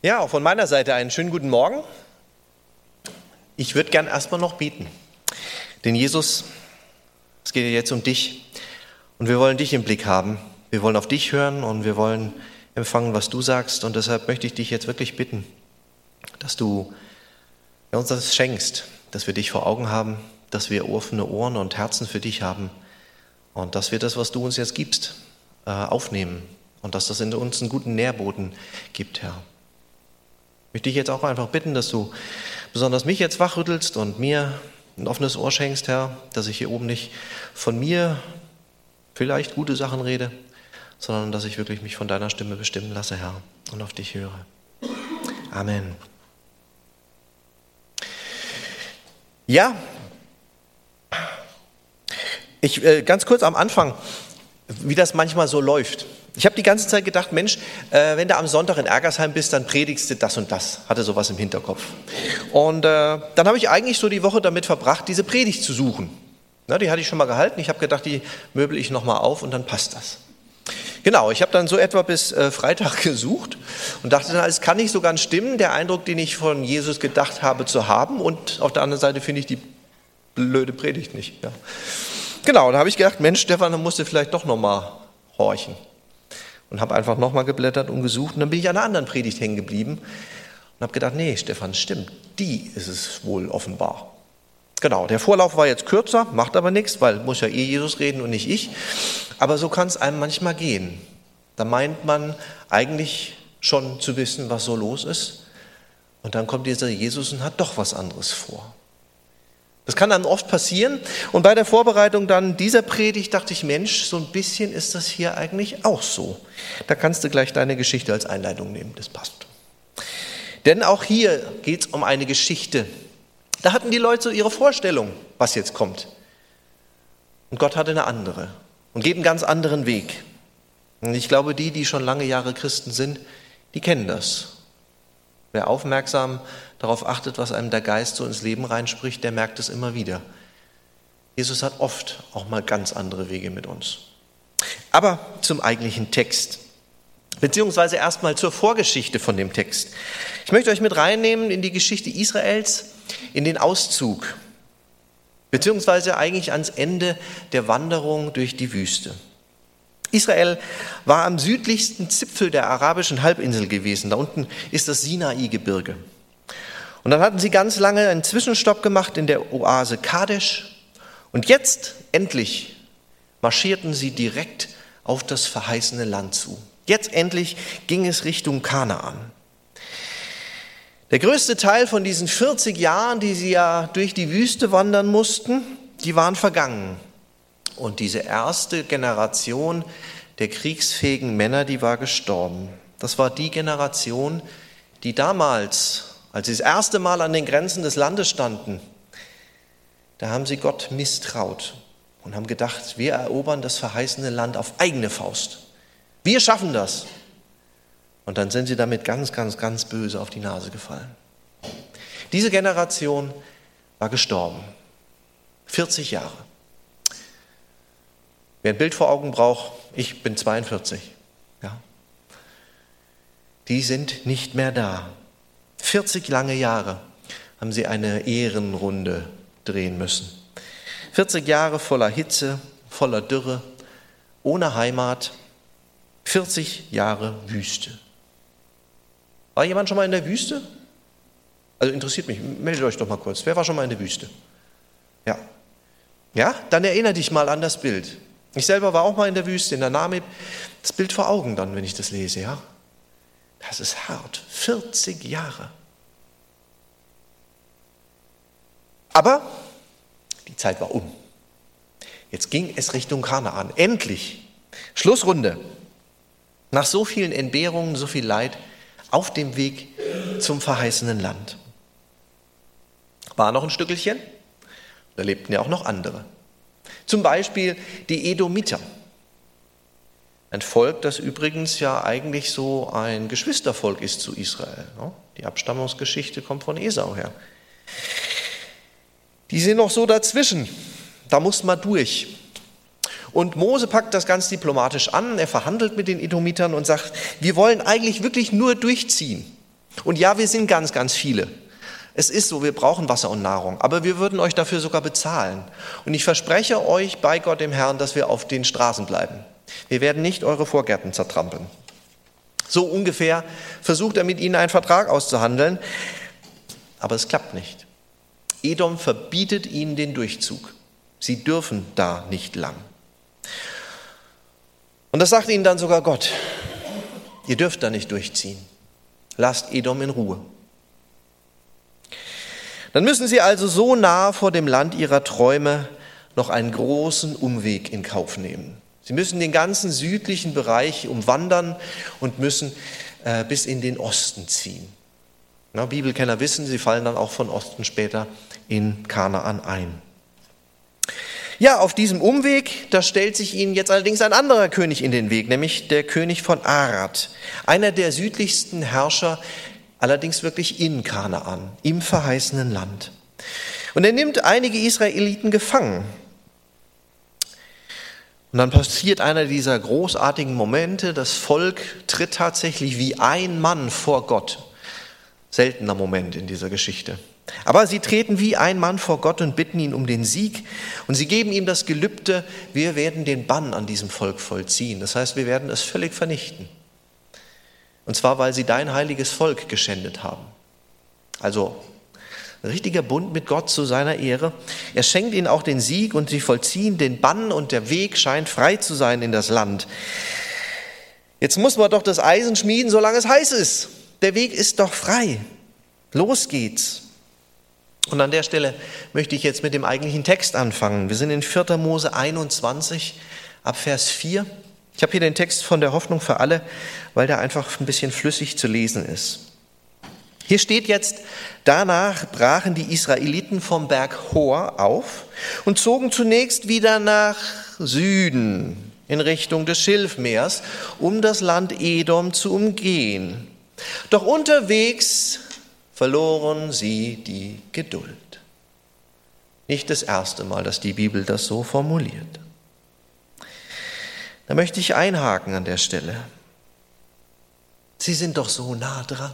Ja, auch von meiner Seite einen schönen guten Morgen. Ich würde gern erstmal noch beten. Denn Jesus, es geht jetzt um dich. Und wir wollen dich im Blick haben. Wir wollen auf dich hören und wir wollen empfangen, was du sagst. Und deshalb möchte ich dich jetzt wirklich bitten, dass du uns das schenkst, dass wir dich vor Augen haben, dass wir offene Ohren und Herzen für dich haben und dass wir das, was du uns jetzt gibst, äh, aufnehmen und dass das in uns einen guten Nährboden gibt, Herr. Ich möchte dich jetzt auch einfach bitten, dass du besonders mich jetzt wachrüttelst und mir ein offenes Ohr schenkst, Herr, dass ich hier oben nicht von mir vielleicht gute Sachen rede, sondern dass ich wirklich mich von deiner Stimme bestimmen lasse, Herr, und auf dich höre. Amen. Ja, ich, äh, ganz kurz am Anfang, wie das manchmal so läuft. Ich habe die ganze Zeit gedacht, Mensch, äh, wenn du am Sonntag in Ergersheim bist, dann predigst du das und das. Hatte sowas im Hinterkopf. Und äh, dann habe ich eigentlich so die Woche damit verbracht, diese Predigt zu suchen. Na, die hatte ich schon mal gehalten. Ich habe gedacht, die möbel ich nochmal auf und dann passt das. Genau, ich habe dann so etwa bis äh, Freitag gesucht und dachte dann, es kann nicht so ganz stimmen, der Eindruck, den ich von Jesus gedacht habe zu haben. Und auf der anderen Seite finde ich die blöde Predigt nicht. Ja. Genau, da habe ich gedacht, Mensch, Stefan, dann musst du vielleicht doch nochmal horchen. Und habe einfach nochmal geblättert und gesucht. Und dann bin ich an einer anderen Predigt hängen geblieben und habe gedacht, nee, Stefan, stimmt, die ist es wohl offenbar. Genau, der Vorlauf war jetzt kürzer, macht aber nichts, weil muss ja eh Jesus reden und nicht ich. Aber so kann es einem manchmal gehen. Da meint man eigentlich schon zu wissen, was so los ist. Und dann kommt dieser Jesus und hat doch was anderes vor. Das kann dann oft passieren. Und bei der Vorbereitung dann dieser Predigt dachte ich, Mensch, so ein bisschen ist das hier eigentlich auch so. Da kannst du gleich deine Geschichte als Einleitung nehmen, das passt. Denn auch hier geht es um eine Geschichte. Da hatten die Leute so ihre Vorstellung, was jetzt kommt. Und Gott hatte eine andere und geht einen ganz anderen Weg. Und ich glaube, die, die schon lange Jahre Christen sind, die kennen das. Wer aufmerksam darauf achtet, was einem der Geist so ins Leben reinspricht, der merkt es immer wieder. Jesus hat oft auch mal ganz andere Wege mit uns. Aber zum eigentlichen Text, beziehungsweise erstmal zur Vorgeschichte von dem Text. Ich möchte euch mit reinnehmen in die Geschichte Israels, in den Auszug, beziehungsweise eigentlich ans Ende der Wanderung durch die Wüste. Israel war am südlichsten Zipfel der arabischen Halbinsel gewesen. Da unten ist das Sinai-Gebirge. Und dann hatten sie ganz lange einen Zwischenstopp gemacht in der Oase Kadesh. Und jetzt endlich marschierten sie direkt auf das verheißene Land zu. Jetzt endlich ging es Richtung Kanaan. Der größte Teil von diesen 40 Jahren, die sie ja durch die Wüste wandern mussten, die waren vergangen. Und diese erste Generation der kriegsfähigen Männer, die war gestorben. Das war die Generation, die damals, als sie das erste Mal an den Grenzen des Landes standen, da haben sie Gott misstraut und haben gedacht, wir erobern das verheißene Land auf eigene Faust. Wir schaffen das. Und dann sind sie damit ganz, ganz, ganz böse auf die Nase gefallen. Diese Generation war gestorben. 40 Jahre. Wer ein Bild vor Augen braucht, ich bin 42. Ja. Die sind nicht mehr da. 40 lange Jahre haben sie eine Ehrenrunde drehen müssen. 40 Jahre voller Hitze, voller Dürre, ohne Heimat, 40 Jahre Wüste. War jemand schon mal in der Wüste? Also interessiert mich, meldet euch doch mal kurz. Wer war schon mal in der Wüste? Ja. Ja, dann erinnere dich mal an das Bild. Ich selber war auch mal in der Wüste, in der Namib. Das Bild vor Augen dann, wenn ich das lese, ja. Das ist hart. 40 Jahre. Aber die Zeit war um. Jetzt ging es Richtung Kanaan. Endlich. Schlussrunde. Nach so vielen Entbehrungen, so viel Leid, auf dem Weg zum verheißenen Land. War noch ein Stückelchen. Da lebten ja auch noch andere. Zum Beispiel die Edomiter. Ein Volk, das übrigens ja eigentlich so ein Geschwistervolk ist zu Israel. Ne? Die Abstammungsgeschichte kommt von Esau her. Die sind noch so dazwischen. Da muss man durch. Und Mose packt das ganz diplomatisch an. Er verhandelt mit den Edomitern und sagt, wir wollen eigentlich wirklich nur durchziehen. Und ja, wir sind ganz, ganz viele. Es ist so, wir brauchen Wasser und Nahrung, aber wir würden euch dafür sogar bezahlen. Und ich verspreche euch bei Gott dem Herrn, dass wir auf den Straßen bleiben. Wir werden nicht eure Vorgärten zertrampeln. So ungefähr versucht er mit ihnen einen Vertrag auszuhandeln, aber es klappt nicht. Edom verbietet ihnen den Durchzug. Sie dürfen da nicht lang. Und das sagt ihnen dann sogar Gott. Ihr dürft da nicht durchziehen. Lasst Edom in Ruhe. Dann müssen sie also so nah vor dem Land ihrer Träume noch einen großen Umweg in Kauf nehmen. Sie müssen den ganzen südlichen Bereich umwandern und müssen äh, bis in den Osten ziehen. Na, Bibelkenner wissen, sie fallen dann auch von Osten später in Kanaan ein. Ja, auf diesem Umweg, da stellt sich ihnen jetzt allerdings ein anderer König in den Weg, nämlich der König von Arad, einer der südlichsten Herrscher, allerdings wirklich in Kanaan, im verheißenen Land. Und er nimmt einige Israeliten gefangen. Und dann passiert einer dieser großartigen Momente, das Volk tritt tatsächlich wie ein Mann vor Gott. Seltener Moment in dieser Geschichte. Aber sie treten wie ein Mann vor Gott und bitten ihn um den Sieg. Und sie geben ihm das Gelübde, wir werden den Bann an diesem Volk vollziehen. Das heißt, wir werden es völlig vernichten. Und zwar, weil sie dein heiliges Volk geschändet haben. Also ein richtiger Bund mit Gott zu seiner Ehre. Er schenkt ihnen auch den Sieg und sie vollziehen den Bann und der Weg scheint frei zu sein in das Land. Jetzt muss man doch das Eisen schmieden, solange es heiß ist. Der Weg ist doch frei. Los geht's. Und an der Stelle möchte ich jetzt mit dem eigentlichen Text anfangen. Wir sind in 4. Mose 21 ab Vers 4. Ich habe hier den Text von der Hoffnung für alle, weil der einfach ein bisschen flüssig zu lesen ist. Hier steht jetzt, danach brachen die Israeliten vom Berg Hor auf und zogen zunächst wieder nach Süden in Richtung des Schilfmeers, um das Land Edom zu umgehen. Doch unterwegs verloren sie die Geduld. Nicht das erste Mal, dass die Bibel das so formuliert. Da möchte ich einhaken an der Stelle. Sie sind doch so nah dran.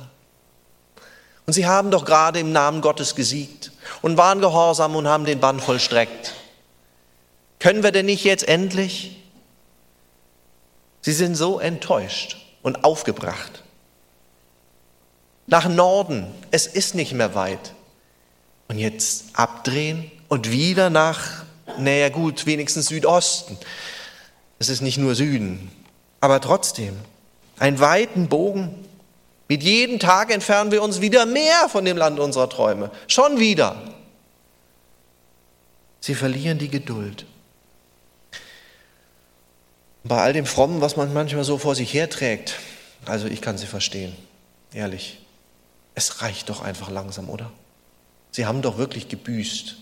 Und sie haben doch gerade im Namen Gottes gesiegt und waren gehorsam und haben den Bann vollstreckt. Können wir denn nicht jetzt endlich? Sie sind so enttäuscht und aufgebracht nach Norden. Es ist nicht mehr weit. Und jetzt abdrehen und wieder nach, naja gut, wenigstens Südosten. Es ist nicht nur Süden, aber trotzdem einen weiten Bogen. Mit jedem Tag entfernen wir uns wieder mehr von dem Land unserer Träume. Schon wieder. Sie verlieren die Geduld. Bei all dem Frommen, was man manchmal so vor sich herträgt, also ich kann sie verstehen, ehrlich. Es reicht doch einfach langsam, oder? Sie haben doch wirklich gebüßt.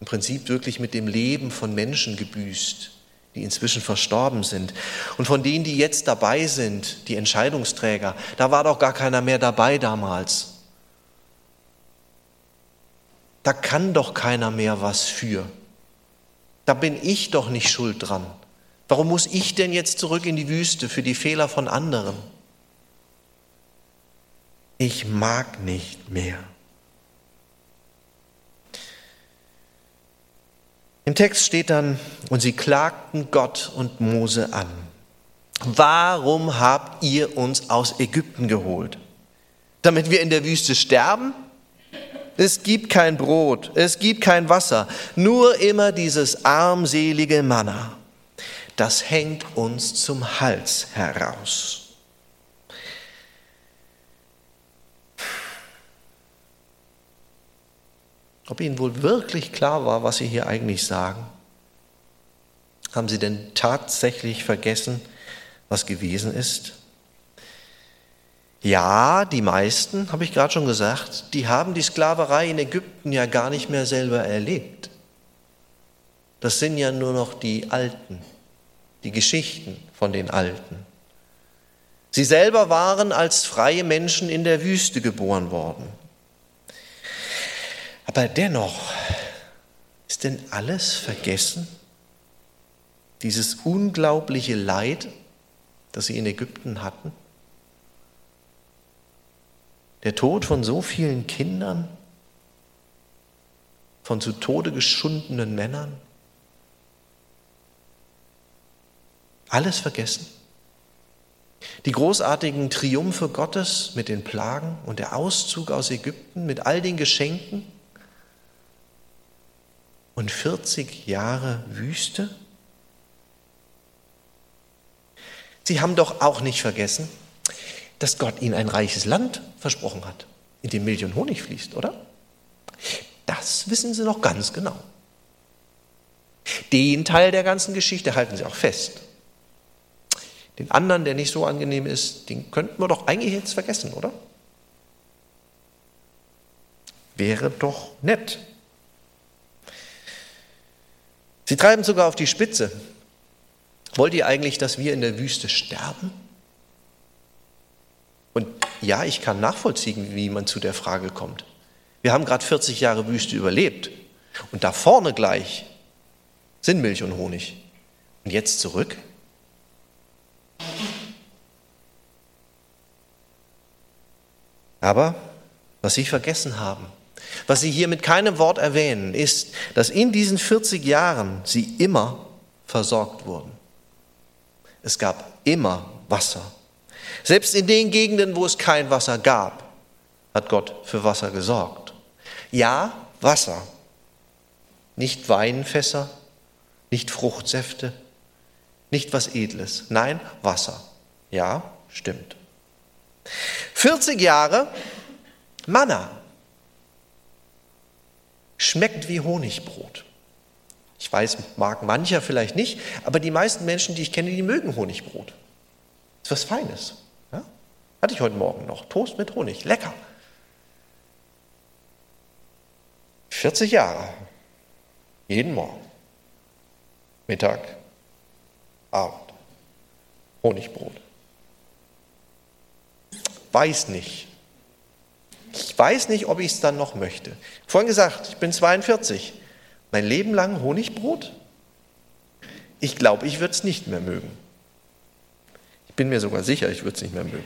Im Prinzip wirklich mit dem Leben von Menschen gebüßt, die inzwischen verstorben sind. Und von denen, die jetzt dabei sind, die Entscheidungsträger, da war doch gar keiner mehr dabei damals. Da kann doch keiner mehr was für. Da bin ich doch nicht schuld dran. Warum muss ich denn jetzt zurück in die Wüste für die Fehler von anderen? ich mag nicht mehr. Im Text steht dann, und sie klagten Gott und Mose an. Warum habt ihr uns aus Ägypten geholt? Damit wir in der Wüste sterben? Es gibt kein Brot, es gibt kein Wasser, nur immer dieses armselige Manna. Das hängt uns zum Hals heraus. Ob ihnen wohl wirklich klar war, was sie hier eigentlich sagen. Haben sie denn tatsächlich vergessen, was gewesen ist? Ja, die meisten, habe ich gerade schon gesagt, die haben die Sklaverei in Ägypten ja gar nicht mehr selber erlebt. Das sind ja nur noch die Alten, die Geschichten von den Alten. Sie selber waren als freie Menschen in der Wüste geboren worden. Aber dennoch, ist denn alles vergessen? Dieses unglaubliche Leid, das sie in Ägypten hatten? Der Tod von so vielen Kindern, von zu Tode geschundenen Männern. Alles vergessen. Die großartigen Triumphe Gottes mit den Plagen und der Auszug aus Ägypten mit all den Geschenken und 40 Jahre Wüste? Sie haben doch auch nicht vergessen, dass Gott ihnen ein reiches Land versprochen hat, in dem Milch und Honig fließt, oder? Das wissen Sie noch ganz genau. Den Teil der ganzen Geschichte halten Sie auch fest. Den anderen, der nicht so angenehm ist, den könnten wir doch eigentlich jetzt vergessen, oder? Wäre doch nett. Sie treiben sogar auf die Spitze. Wollt ihr eigentlich, dass wir in der Wüste sterben? Und ja, ich kann nachvollziehen, wie man zu der Frage kommt. Wir haben gerade 40 Jahre Wüste überlebt. Und da vorne gleich sind Milch und Honig. Und jetzt zurück? Aber was Sie vergessen haben, was Sie hier mit keinem Wort erwähnen, ist, dass in diesen 40 Jahren Sie immer versorgt wurden. Es gab immer Wasser. Selbst in den Gegenden, wo es kein Wasser gab, hat Gott für Wasser gesorgt. Ja, Wasser. Nicht Weinfässer, nicht Fruchtsäfte, nicht was Edles. Nein, Wasser. Ja, stimmt. 40 Jahre Manna. Schmeckt wie Honigbrot. Ich weiß, mag mancher vielleicht nicht, aber die meisten Menschen, die ich kenne, die mögen Honigbrot. Ist was Feines. Ja? Hatte ich heute Morgen noch. Toast mit Honig. Lecker. 40 Jahre. Jeden Morgen. Mittag. Abend. Honigbrot. Weiß nicht. Ich weiß nicht, ob ich es dann noch möchte. Vorhin gesagt, ich bin 42. Mein Leben lang Honigbrot? Ich glaube, ich würde es nicht mehr mögen. Ich bin mir sogar sicher, ich würde es nicht mehr mögen.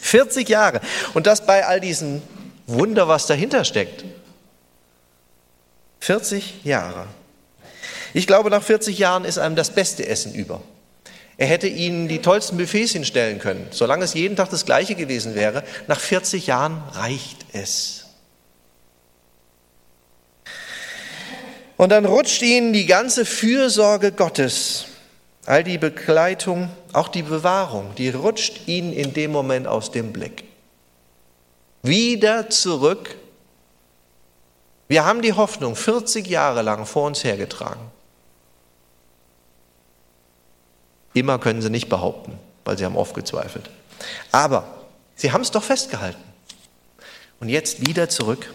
40 Jahre. Und das bei all diesen Wunder, was dahinter steckt. 40 Jahre. Ich glaube, nach 40 Jahren ist einem das beste Essen über. Er hätte ihnen die tollsten Buffets hinstellen können. Solange es jeden Tag das gleiche gewesen wäre, nach 40 Jahren reicht es. Und dann rutscht ihnen die ganze Fürsorge Gottes, all die Begleitung, auch die Bewahrung, die rutscht ihnen in dem Moment aus dem Blick. Wieder zurück. Wir haben die Hoffnung 40 Jahre lang vor uns hergetragen. Immer können sie nicht behaupten, weil sie haben oft gezweifelt. Aber sie haben es doch festgehalten. Und jetzt wieder zurück.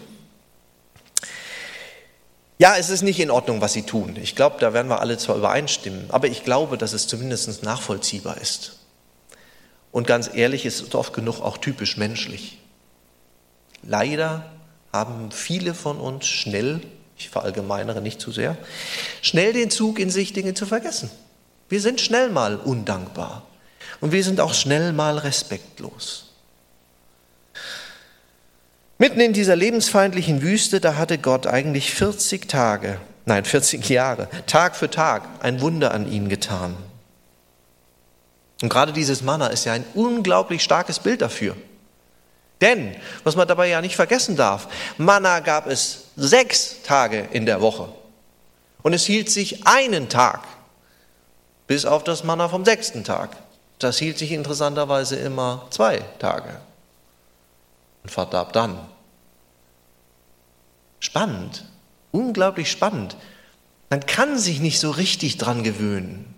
Ja, es ist nicht in Ordnung, was sie tun. Ich glaube, da werden wir alle zwar übereinstimmen, aber ich glaube, dass es zumindest nachvollziehbar ist. Und ganz ehrlich, es ist oft genug auch typisch menschlich. Leider haben viele von uns schnell, ich verallgemeinere nicht zu sehr, schnell den Zug in sich, Dinge zu vergessen. Wir sind schnell mal undankbar und wir sind auch schnell mal respektlos. Mitten in dieser lebensfeindlichen Wüste, da hatte Gott eigentlich 40 Tage, nein 40 Jahre, Tag für Tag ein Wunder an ihnen getan. Und gerade dieses Manna ist ja ein unglaublich starkes Bild dafür. Denn, was man dabei ja nicht vergessen darf, Manna gab es sechs Tage in der Woche. Und es hielt sich einen Tag bis auf das Manna vom sechsten Tag. Das hielt sich interessanterweise immer zwei Tage und verdarb dann. Spannend, unglaublich spannend. Man kann sich nicht so richtig dran gewöhnen.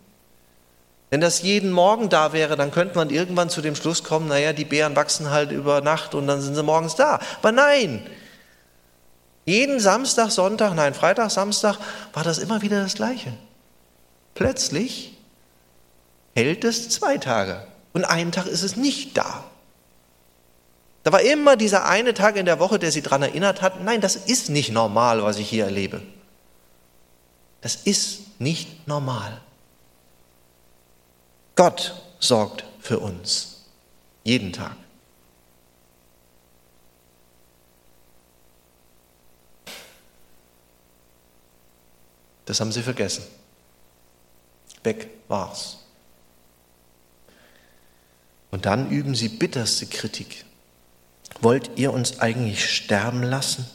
Wenn das jeden Morgen da wäre, dann könnte man irgendwann zu dem Schluss kommen, naja, die Beeren wachsen halt über Nacht und dann sind sie morgens da. Aber nein, jeden Samstag, Sonntag, nein, Freitag, Samstag war das immer wieder das Gleiche. Plötzlich hält es zwei Tage und einen Tag ist es nicht da. Da war immer dieser eine Tag in der Woche, der sie daran erinnert hat, nein, das ist nicht normal, was ich hier erlebe. Das ist nicht normal. Gott sorgt für uns, jeden Tag. Das haben sie vergessen. Weg war's. Und dann üben sie bitterste Kritik. Wollt ihr uns eigentlich sterben lassen?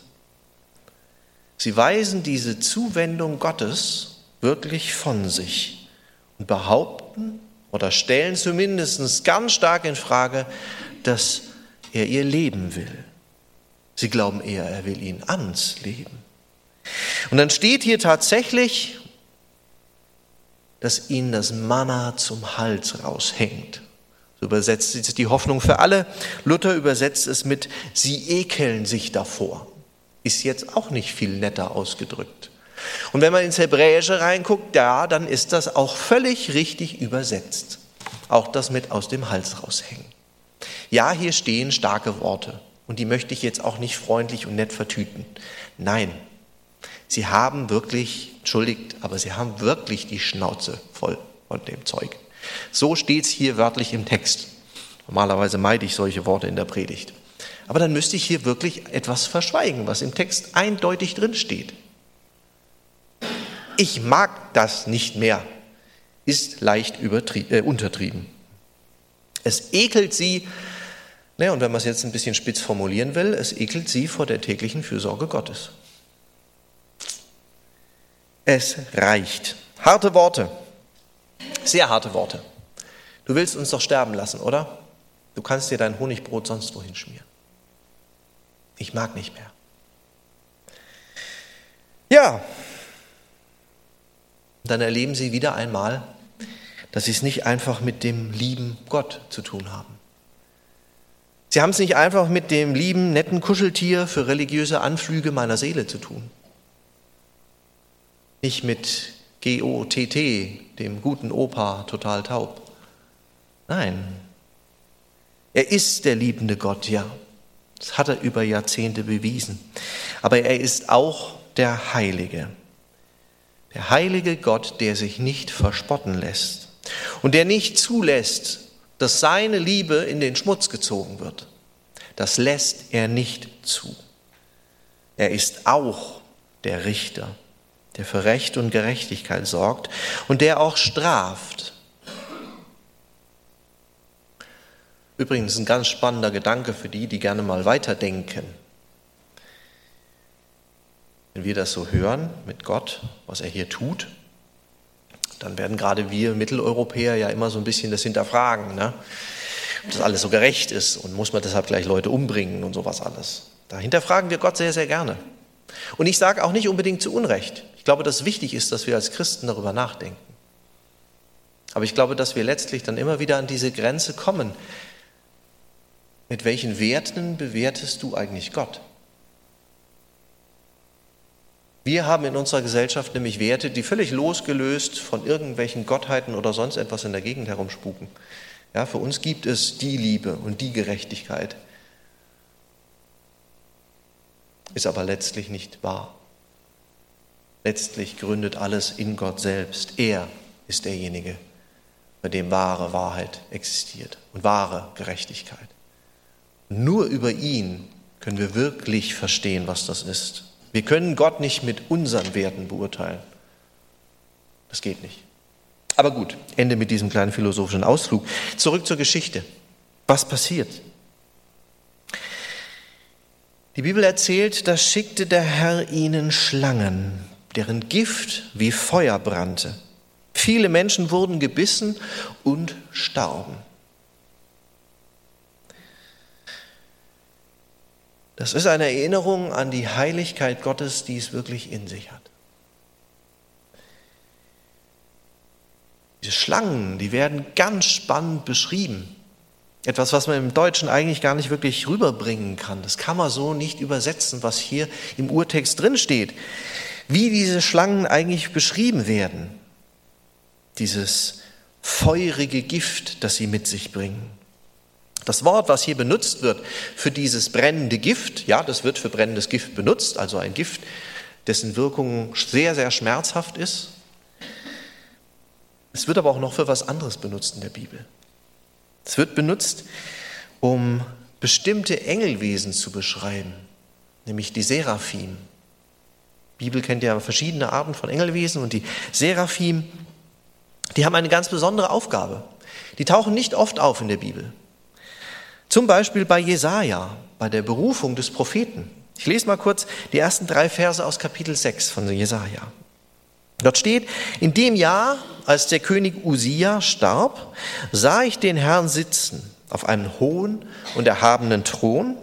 Sie weisen diese Zuwendung Gottes wirklich von sich und behaupten oder stellen zumindest ganz stark in Frage, dass er ihr Leben will. Sie glauben eher, er will ihnen ans Leben. Und dann steht hier tatsächlich, dass ihnen das Manna zum Hals raushängt. So übersetzt es die Hoffnung für alle. Luther übersetzt es mit, sie ekeln sich davor. Ist jetzt auch nicht viel netter ausgedrückt. Und wenn man ins Hebräische reinguckt, ja, dann ist das auch völlig richtig übersetzt. Auch das mit aus dem Hals raushängen. Ja, hier stehen starke Worte. Und die möchte ich jetzt auch nicht freundlich und nett vertüten. Nein, sie haben wirklich, entschuldigt, aber sie haben wirklich die Schnauze voll von dem Zeug. So steht es hier wörtlich im Text. Normalerweise meide ich solche Worte in der Predigt. Aber dann müsste ich hier wirklich etwas verschweigen, was im Text eindeutig drin steht. Ich mag das nicht mehr, ist leicht äh, untertrieben. Es ekelt sie, naja, und wenn man es jetzt ein bisschen spitz formulieren will, es ekelt sie vor der täglichen Fürsorge Gottes. Es reicht. Harte Worte, sehr harte Worte. Du willst uns doch sterben lassen, oder? Du kannst dir dein Honigbrot sonst wohin schmieren. Ich mag nicht mehr. Ja, dann erleben sie wieder einmal, dass sie es nicht einfach mit dem lieben Gott zu tun haben. Sie haben es nicht einfach mit dem lieben, netten Kuscheltier für religiöse Anflüge meiner Seele zu tun. Nicht mit G-O-T-T, dem guten Opa, total taub. Nein, er ist der liebende Gott, ja. Das hat er über Jahrzehnte bewiesen. Aber er ist auch der Heilige. Der heilige Gott, der sich nicht verspotten lässt und der nicht zulässt, dass seine Liebe in den Schmutz gezogen wird. Das lässt er nicht zu. Er ist auch der Richter der für Recht und Gerechtigkeit sorgt und der auch straft. Übrigens ein ganz spannender Gedanke für die, die gerne mal weiterdenken. Wenn wir das so hören mit Gott, was er hier tut, dann werden gerade wir Mitteleuropäer ja immer so ein bisschen das hinterfragen, ne? ob das alles so gerecht ist und muss man deshalb gleich Leute umbringen und sowas alles. Dahinter fragen wir Gott sehr, sehr gerne. Und ich sage auch nicht unbedingt zu Unrecht. Ich glaube, dass wichtig ist, dass wir als Christen darüber nachdenken. Aber ich glaube, dass wir letztlich dann immer wieder an diese Grenze kommen. Mit welchen Werten bewertest du eigentlich Gott? Wir haben in unserer Gesellschaft nämlich Werte, die völlig losgelöst von irgendwelchen Gottheiten oder sonst etwas in der Gegend herumspuken. Ja, für uns gibt es die Liebe und die Gerechtigkeit ist aber letztlich nicht wahr. Letztlich gründet alles in Gott selbst. Er ist derjenige, bei dem wahre Wahrheit existiert und wahre Gerechtigkeit. Nur über ihn können wir wirklich verstehen, was das ist. Wir können Gott nicht mit unseren Werten beurteilen. Das geht nicht. Aber gut, Ende mit diesem kleinen philosophischen Ausflug. Zurück zur Geschichte. Was passiert? Die Bibel erzählt, da schickte der Herr ihnen Schlangen, deren Gift wie Feuer brannte. Viele Menschen wurden gebissen und starben. Das ist eine Erinnerung an die Heiligkeit Gottes, die es wirklich in sich hat. Diese Schlangen, die werden ganz spannend beschrieben. Etwas, was man im Deutschen eigentlich gar nicht wirklich rüberbringen kann. Das kann man so nicht übersetzen, was hier im Urtext drin steht. Wie diese Schlangen eigentlich beschrieben werden. Dieses feurige Gift, das sie mit sich bringen. Das Wort, was hier benutzt wird für dieses brennende Gift, ja, das wird für brennendes Gift benutzt, also ein Gift, dessen Wirkung sehr, sehr schmerzhaft ist. Es wird aber auch noch für was anderes benutzt in der Bibel. Es wird benutzt, um bestimmte Engelwesen zu beschreiben, nämlich die Seraphim. Die Bibel kennt ja verschiedene Arten von Engelwesen und die Seraphim, die haben eine ganz besondere Aufgabe. Die tauchen nicht oft auf in der Bibel. Zum Beispiel bei Jesaja, bei der Berufung des Propheten. Ich lese mal kurz die ersten drei Verse aus Kapitel 6 von Jesaja. Dort steht, in dem Jahr, als der König Usia starb, sah ich den Herrn sitzen auf einem hohen und erhabenen Thron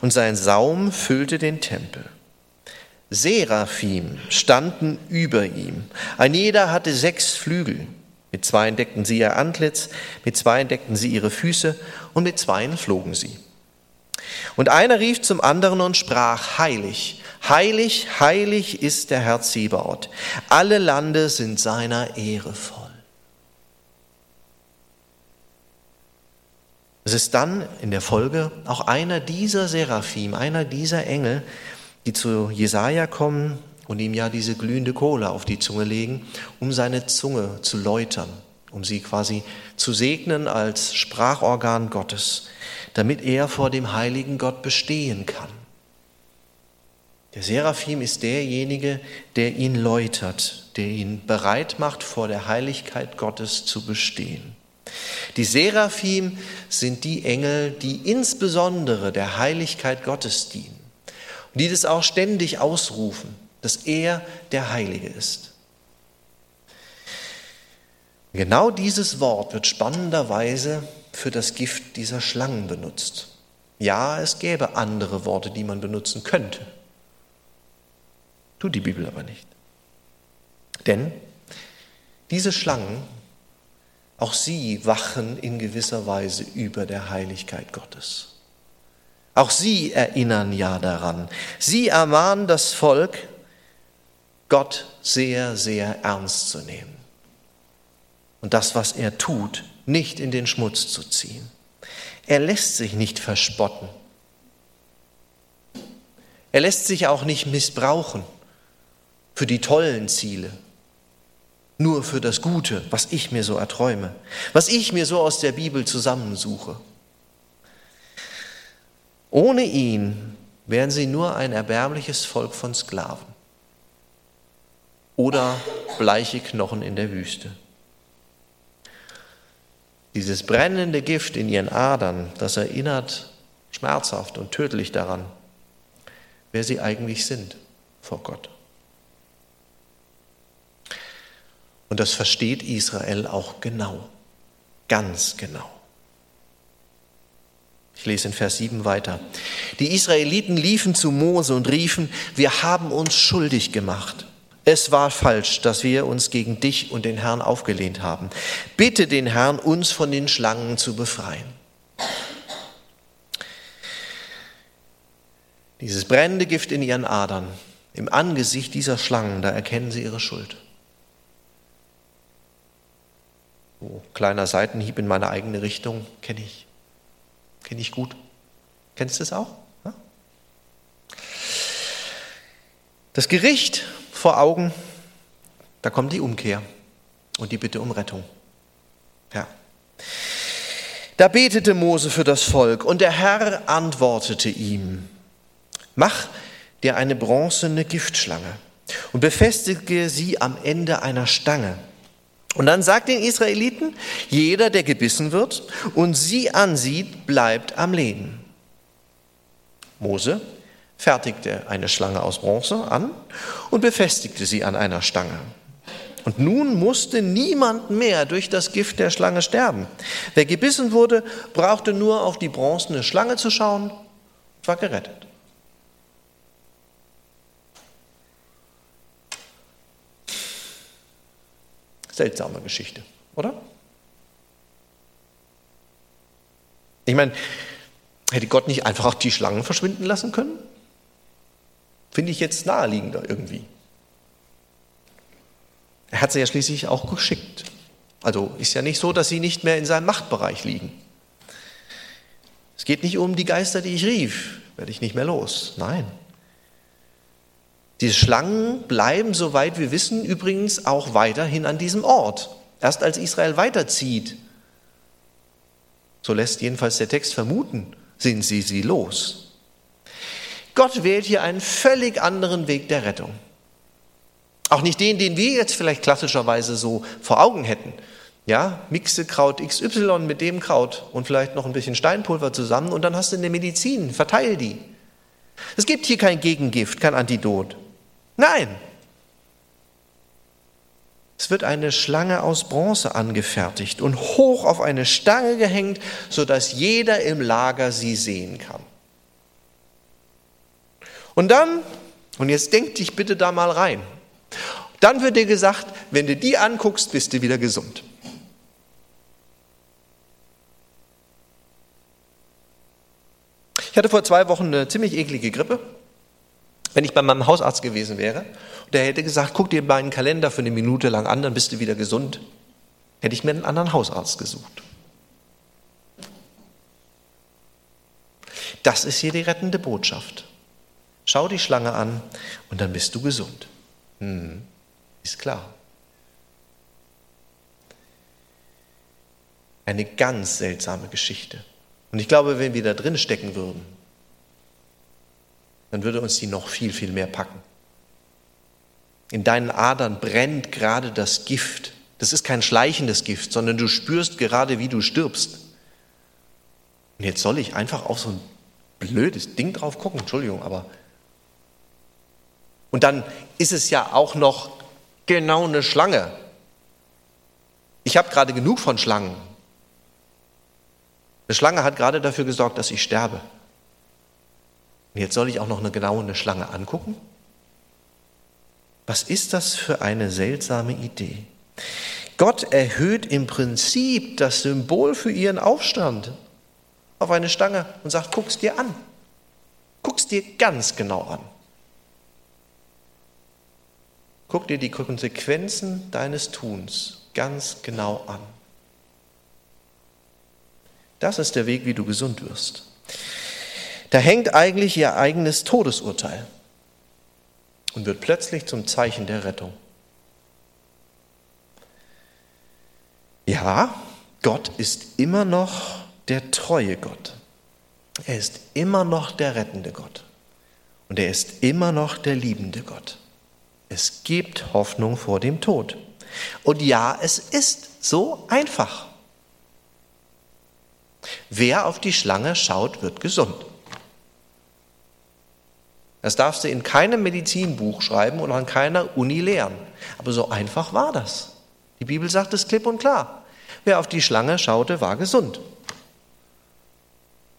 und sein Saum füllte den Tempel. Seraphim standen über ihm. Ein jeder hatte sechs Flügel. Mit zwei deckten sie ihr Antlitz, mit zwei deckten sie ihre Füße und mit zweien flogen sie. Und einer rief zum anderen und sprach, heilig, heilig, heilig ist der Herr Zebaoth. Alle Lande sind seiner Ehre voll. Es ist dann in der Folge auch einer dieser Seraphim, einer dieser Engel, die zu Jesaja kommen und ihm ja diese glühende Kohle auf die Zunge legen, um seine Zunge zu läutern, um sie quasi zu segnen als Sprachorgan Gottes, damit er vor dem heiligen Gott bestehen kann. Der Seraphim ist derjenige, der ihn läutert, der ihn bereit macht, vor der Heiligkeit Gottes zu bestehen. Die Seraphim sind die Engel, die insbesondere der Heiligkeit Gottes dienen die das auch ständig ausrufen, dass er der Heilige ist. Genau dieses Wort wird spannenderweise für das Gift dieser Schlangen benutzt. Ja, es gäbe andere Worte, die man benutzen könnte. Tut die Bibel aber nicht. Denn diese Schlangen auch sie wachen in gewisser Weise über der Heiligkeit Gottes. Auch sie erinnern ja daran. Sie ermahnen das Volk, Gott sehr, sehr ernst zu nehmen. Und das, was er tut, nicht in den Schmutz zu ziehen. Er lässt sich nicht verspotten. Er lässt sich auch nicht missbrauchen für die tollen Ziele, nur für das Gute, was ich mir so erträume, was ich mir so aus der Bibel zusammensuche. Ohne ihn wären sie nur ein erbärmliches Volk von Sklaven oder bleiche Knochen in der Wüste. Dieses brennende Gift in ihren Adern, das erinnert schmerzhaft und tödlich daran, wer sie eigentlich sind vor Gott. Und das versteht Israel auch genau, ganz genau. Ich lese in Vers 7 weiter. Die Israeliten liefen zu Mose und riefen, wir haben uns schuldig gemacht. Es war falsch, dass wir uns gegen dich und den Herrn aufgelehnt haben. Bitte den Herrn, uns von den Schlangen zu befreien. Dieses brennende Gift in ihren Adern, im Angesicht dieser Schlangen, da erkennen sie ihre Schuld. Oh, kleiner Seitenhieb in meine eigene Richtung, kenne ich. Kenne ich gut. Kennst du es auch? Ja? Das Gericht vor Augen, da kommt die Umkehr und die Bitte um Rettung. Ja. Da betete Mose für das Volk und der Herr antwortete ihm, mach dir eine bronzene Giftschlange und befestige sie am Ende einer Stange und dann sagt den Israeliten, jeder, der gebissen wird und sie ansieht, bleibt am Leben. Mose fertigte eine Schlange aus Bronze an und befestigte sie an einer Stange. Und nun musste niemand mehr durch das Gift der Schlange sterben. Wer gebissen wurde, brauchte nur auf die bronzene Schlange zu schauen und war gerettet. Seltsame Geschichte, oder? Ich meine, hätte Gott nicht einfach auch die Schlangen verschwinden lassen können? Finde ich jetzt naheliegender irgendwie. Er hat sie ja schließlich auch geschickt. Also ist ja nicht so, dass sie nicht mehr in seinem Machtbereich liegen. Es geht nicht um die Geister, die ich rief, werde ich nicht mehr los. Nein. Diese Schlangen bleiben, soweit wir wissen, übrigens auch weiterhin an diesem Ort. Erst als Israel weiterzieht, so lässt jedenfalls der Text vermuten, sind sie sie los. Gott wählt hier einen völlig anderen Weg der Rettung. Auch nicht den, den wir jetzt vielleicht klassischerweise so vor Augen hätten. Ja, mixe Kraut XY mit dem Kraut und vielleicht noch ein bisschen Steinpulver zusammen und dann hast du eine Medizin, verteil die. Es gibt hier kein Gegengift, kein Antidot. Nein. Es wird eine Schlange aus Bronze angefertigt und hoch auf eine Stange gehängt, sodass jeder im Lager sie sehen kann. Und dann, und jetzt denk dich bitte da mal rein, dann wird dir gesagt, wenn du die anguckst, bist du wieder gesund. Ich hatte vor zwei Wochen eine ziemlich eklige Grippe. Wenn ich bei meinem Hausarzt gewesen wäre und der hätte gesagt, guck dir meinen Kalender für eine Minute lang an, dann bist du wieder gesund, hätte ich mir einen anderen Hausarzt gesucht. Das ist hier die rettende Botschaft. Schau die Schlange an und dann bist du gesund. Hm, ist klar. Eine ganz seltsame Geschichte. Und ich glaube, wenn wir da drin stecken würden, dann würde uns die noch viel, viel mehr packen. In deinen Adern brennt gerade das Gift. Das ist kein schleichendes Gift, sondern du spürst gerade, wie du stirbst. Und jetzt soll ich einfach auf so ein blödes Ding drauf gucken, Entschuldigung, aber. Und dann ist es ja auch noch genau eine Schlange. Ich habe gerade genug von Schlangen. Eine Schlange hat gerade dafür gesorgt, dass ich sterbe. Und jetzt soll ich auch noch eine genaue eine Schlange angucken? Was ist das für eine seltsame Idee? Gott erhöht im Prinzip das Symbol für ihren Aufstand auf eine Stange und sagt, guck's dir an. Guck's dir ganz genau an. Guck dir die Konsequenzen deines Tuns ganz genau an. Das ist der Weg, wie du gesund wirst. Da hängt eigentlich ihr eigenes Todesurteil und wird plötzlich zum Zeichen der Rettung. Ja, Gott ist immer noch der treue Gott. Er ist immer noch der rettende Gott. Und er ist immer noch der liebende Gott. Es gibt Hoffnung vor dem Tod. Und ja, es ist so einfach. Wer auf die Schlange schaut, wird gesund. Das darfst du in keinem Medizinbuch schreiben und an keiner Uni lehren. Aber so einfach war das. Die Bibel sagt es klipp und klar. Wer auf die Schlange schaute, war gesund.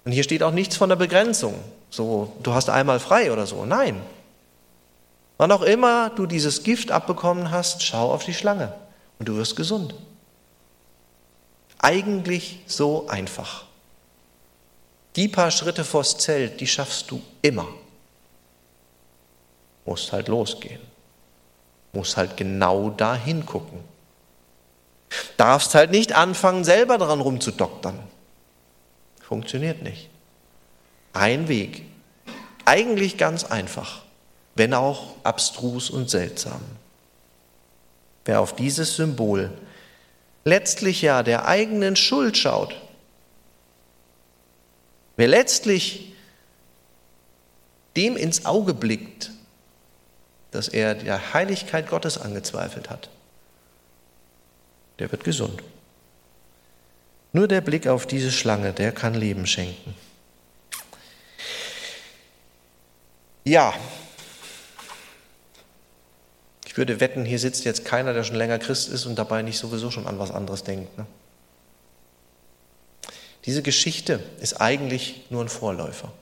Und hier steht auch nichts von der Begrenzung. So, du hast einmal frei oder so. Nein. Wann auch immer du dieses Gift abbekommen hast, schau auf die Schlange und du wirst gesund. Eigentlich so einfach. Die paar Schritte vors Zelt, die schaffst du immer musst halt losgehen. Musst halt genau da hingucken. Darfst halt nicht anfangen, selber daran rumzudoktern. Funktioniert nicht. Ein Weg. Eigentlich ganz einfach, wenn auch abstrus und seltsam. Wer auf dieses Symbol letztlich ja der eigenen Schuld schaut, wer letztlich dem ins Auge blickt, dass er der Heiligkeit Gottes angezweifelt hat, der wird gesund. Nur der Blick auf diese Schlange, der kann Leben schenken. Ja, ich würde wetten, hier sitzt jetzt keiner, der schon länger Christ ist und dabei nicht sowieso schon an was anderes denkt. Ne? Diese Geschichte ist eigentlich nur ein Vorläufer.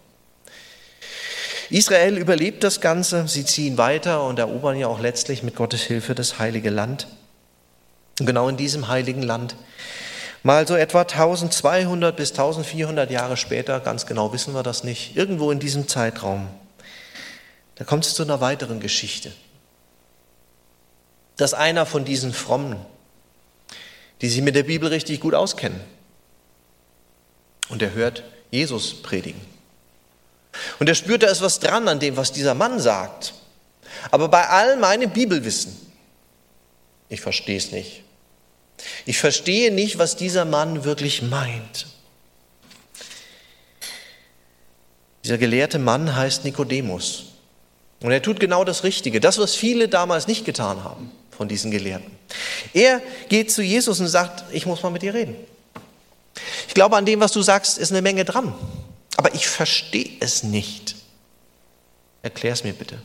Israel überlebt das Ganze, sie ziehen weiter und erobern ja auch letztlich mit Gottes Hilfe das heilige Land. Und genau in diesem heiligen Land, mal so etwa 1200 bis 1400 Jahre später, ganz genau wissen wir das nicht, irgendwo in diesem Zeitraum, da kommt es zu einer weiteren Geschichte. Dass einer von diesen Frommen, die sich mit der Bibel richtig gut auskennen, und er hört Jesus predigen. Und er spürt, da ist was dran an dem, was dieser Mann sagt. Aber bei all meinem Bibelwissen, ich verstehe es nicht. Ich verstehe nicht, was dieser Mann wirklich meint. Dieser gelehrte Mann heißt Nikodemus. Und er tut genau das Richtige, das, was viele damals nicht getan haben von diesen Gelehrten. Er geht zu Jesus und sagt, ich muss mal mit dir reden. Ich glaube, an dem, was du sagst, ist eine Menge dran. Aber ich verstehe es nicht. Erklär es mir bitte.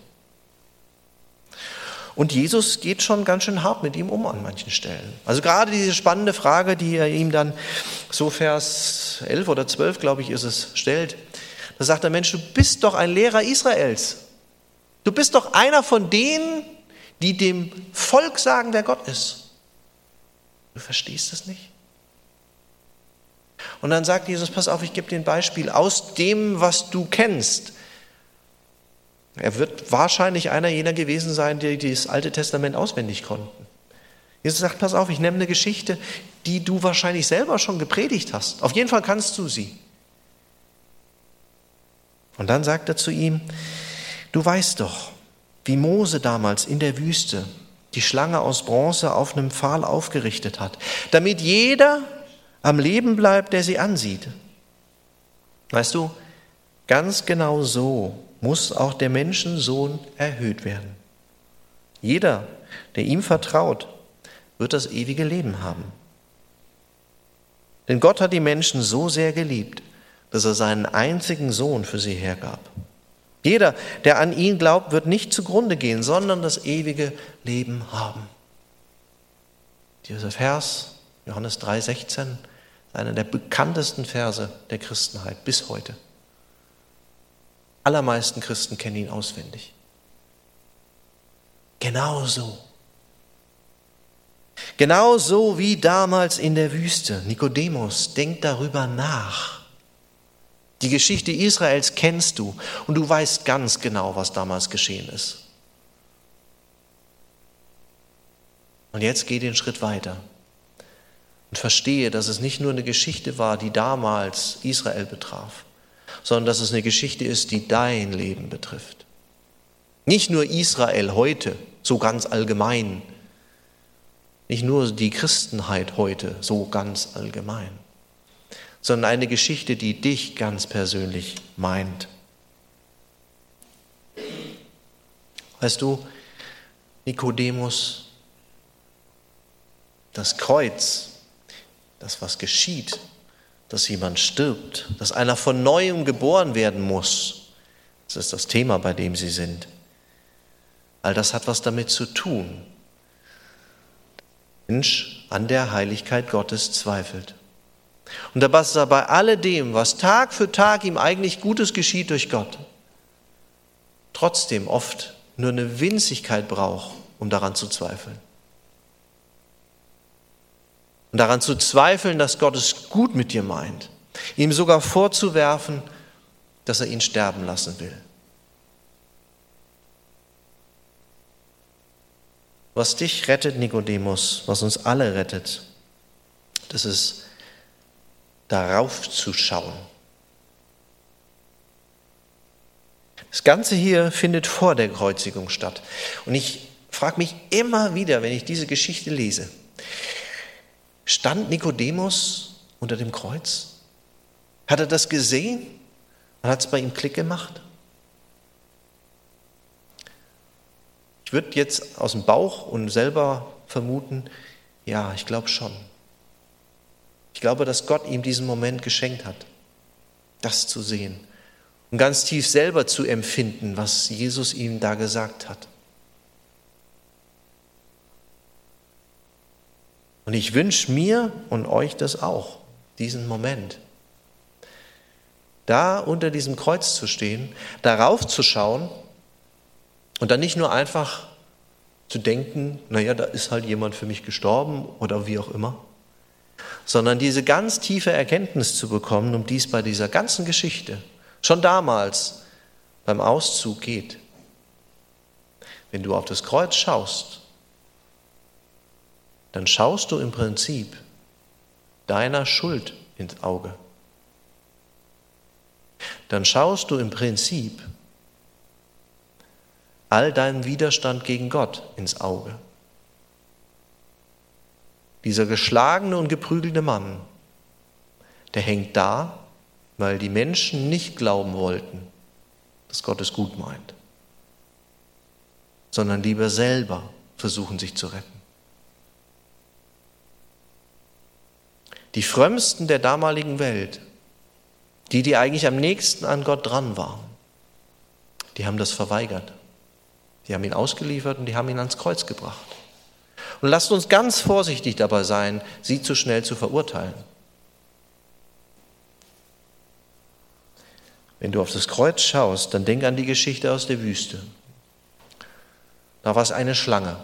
Und Jesus geht schon ganz schön hart mit ihm um an manchen Stellen. Also gerade diese spannende Frage, die er ihm dann so Vers 11 oder 12, glaube ich, ist es, stellt. Da sagt der Mensch, du bist doch ein Lehrer Israels. Du bist doch einer von denen, die dem Volk sagen, wer Gott ist. Du verstehst das nicht? Und dann sagt Jesus, pass auf, ich gebe dir ein Beispiel aus dem, was du kennst. Er wird wahrscheinlich einer jener gewesen sein, die das Alte Testament auswendig konnten. Jesus sagt, pass auf, ich nehme eine Geschichte, die du wahrscheinlich selber schon gepredigt hast. Auf jeden Fall kannst du sie. Und dann sagt er zu ihm, du weißt doch, wie Mose damals in der Wüste die Schlange aus Bronze auf einem Pfahl aufgerichtet hat, damit jeder am Leben bleibt, der sie ansieht. Weißt du, ganz genau so muss auch der Menschensohn erhöht werden. Jeder, der ihm vertraut, wird das ewige Leben haben. Denn Gott hat die Menschen so sehr geliebt, dass er seinen einzigen Sohn für sie hergab. Jeder, der an ihn glaubt, wird nicht zugrunde gehen, sondern das ewige Leben haben. Dieser Vers, Johannes 3,16, ist einer der bekanntesten Verse der Christenheit bis heute allermeisten Christen kennen ihn auswendig. Genauso. Genauso wie damals in der Wüste. Nikodemus, denk darüber nach. Die Geschichte Israels kennst du und du weißt ganz genau, was damals geschehen ist. Und jetzt geh den Schritt weiter und verstehe, dass es nicht nur eine Geschichte war, die damals Israel betraf, sondern dass es eine Geschichte ist, die dein Leben betrifft. Nicht nur Israel heute, so ganz allgemein, nicht nur die Christenheit heute, so ganz allgemein, sondern eine Geschichte, die dich ganz persönlich meint. Weißt du, Nikodemus, das Kreuz, das was geschieht, dass jemand stirbt, dass einer von neuem geboren werden muss. Das ist das Thema, bei dem Sie sind. All das hat was damit zu tun. Der Mensch an der Heiligkeit Gottes zweifelt. Und dass er bei alledem, was Tag für Tag ihm eigentlich Gutes geschieht durch Gott, trotzdem oft nur eine Winzigkeit braucht, um daran zu zweifeln. Und daran zu zweifeln, dass Gott es gut mit dir meint. Ihm sogar vorzuwerfen, dass er ihn sterben lassen will. Was dich rettet, Nikodemus, was uns alle rettet, das ist darauf zu schauen. Das Ganze hier findet vor der Kreuzigung statt. Und ich frage mich immer wieder, wenn ich diese Geschichte lese, Stand Nikodemus unter dem Kreuz? Hat er das gesehen? Und hat es bei ihm Klick gemacht? Ich würde jetzt aus dem Bauch und selber vermuten, ja, ich glaube schon. Ich glaube, dass Gott ihm diesen Moment geschenkt hat, das zu sehen und ganz tief selber zu empfinden, was Jesus ihm da gesagt hat. Und ich wünsche mir und euch das auch, diesen Moment. Da unter diesem Kreuz zu stehen, darauf zu schauen und dann nicht nur einfach zu denken, naja, da ist halt jemand für mich gestorben oder wie auch immer, sondern diese ganz tiefe Erkenntnis zu bekommen, um die es bei dieser ganzen Geschichte schon damals beim Auszug geht. Wenn du auf das Kreuz schaust, dann schaust du im Prinzip deiner Schuld ins Auge. Dann schaust du im Prinzip all deinem Widerstand gegen Gott ins Auge. Dieser geschlagene und geprügelte Mann, der hängt da, weil die Menschen nicht glauben wollten, dass Gott es gut meint. sondern lieber selber versuchen, sich zu retten. Die Frömmsten der damaligen Welt, die, die eigentlich am nächsten an Gott dran waren, die haben das verweigert. Die haben ihn ausgeliefert und die haben ihn ans Kreuz gebracht. Und lasst uns ganz vorsichtig dabei sein, sie zu schnell zu verurteilen. Wenn du auf das Kreuz schaust, dann denk an die Geschichte aus der Wüste. Da war es eine Schlange,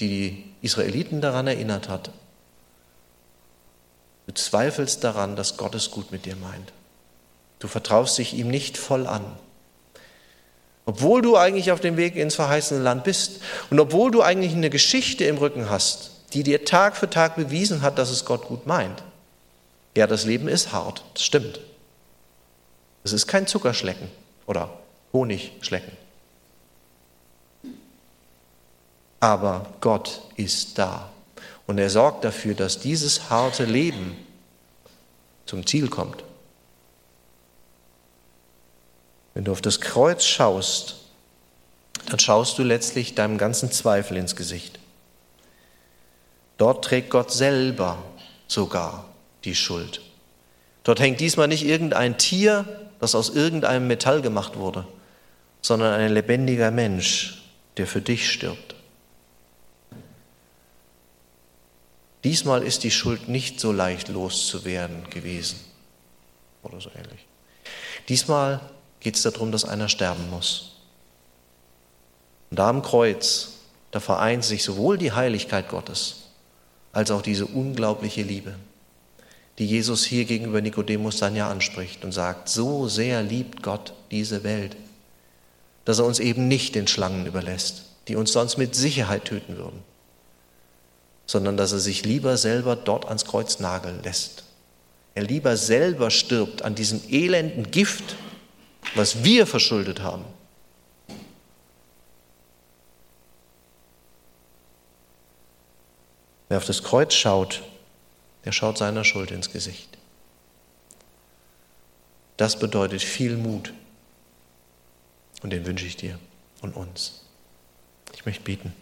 die die Israeliten daran erinnert hat. Du zweifelst daran, dass Gott es gut mit dir meint. Du vertraust dich ihm nicht voll an. Obwohl du eigentlich auf dem Weg ins verheißene Land bist und obwohl du eigentlich eine Geschichte im Rücken hast, die dir Tag für Tag bewiesen hat, dass es Gott gut meint. Ja, das Leben ist hart, das stimmt. Es ist kein Zuckerschlecken oder Honigschlecken. Aber Gott ist da und er sorgt dafür, dass dieses harte Leben zum Ziel kommt. Wenn du auf das Kreuz schaust, dann schaust du letztlich deinem ganzen Zweifel ins Gesicht. Dort trägt Gott selber sogar die Schuld. Dort hängt diesmal nicht irgendein Tier, das aus irgendeinem Metall gemacht wurde, sondern ein lebendiger Mensch, der für dich stirbt. Diesmal ist die Schuld nicht so leicht loszuwerden gewesen oder so ähnlich. Diesmal geht es darum, dass einer sterben muss. Und da am Kreuz, da vereint sich sowohl die Heiligkeit Gottes als auch diese unglaubliche Liebe, die Jesus hier gegenüber Nikodemus dann ja anspricht und sagt, so sehr liebt Gott diese Welt, dass er uns eben nicht den Schlangen überlässt, die uns sonst mit Sicherheit töten würden, sondern dass er sich lieber selber dort ans Kreuz nageln lässt. Er lieber selber stirbt an diesem elenden Gift, was wir verschuldet haben. Wer auf das Kreuz schaut, der schaut seiner Schuld ins Gesicht. Das bedeutet viel Mut. Und den wünsche ich dir und uns. Ich möchte bieten.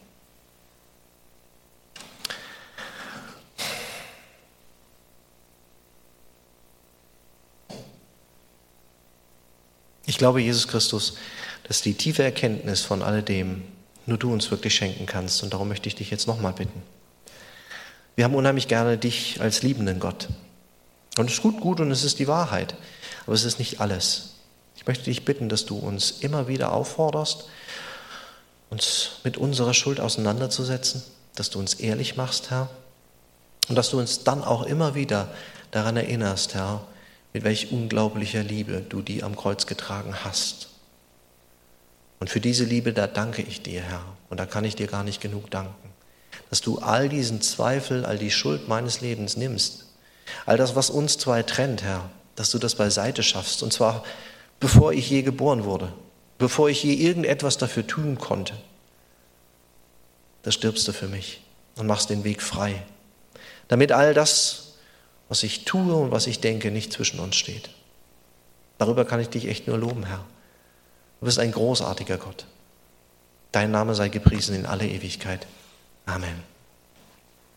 Ich glaube, Jesus Christus, dass die tiefe Erkenntnis von alledem nur du uns wirklich schenken kannst. Und darum möchte ich dich jetzt nochmal bitten. Wir haben unheimlich gerne dich als liebenden Gott. Und es ist gut, gut und es ist die Wahrheit. Aber es ist nicht alles. Ich möchte dich bitten, dass du uns immer wieder aufforderst, uns mit unserer Schuld auseinanderzusetzen, dass du uns ehrlich machst, Herr, und dass du uns dann auch immer wieder daran erinnerst, Herr, mit welch unglaublicher Liebe du die am Kreuz getragen hast. Und für diese Liebe, da danke ich dir, Herr, und da kann ich dir gar nicht genug danken, dass du all diesen Zweifel, all die Schuld meines Lebens nimmst, all das, was uns zwei trennt, Herr, dass du das beiseite schaffst, und zwar bevor ich je geboren wurde, bevor ich je irgendetwas dafür tun konnte. Da stirbst du für mich und machst den Weg frei, damit all das, was ich tue und was ich denke, nicht zwischen uns steht. Darüber kann ich dich echt nur loben, Herr. Du bist ein großartiger Gott. Dein Name sei gepriesen in alle Ewigkeit. Amen.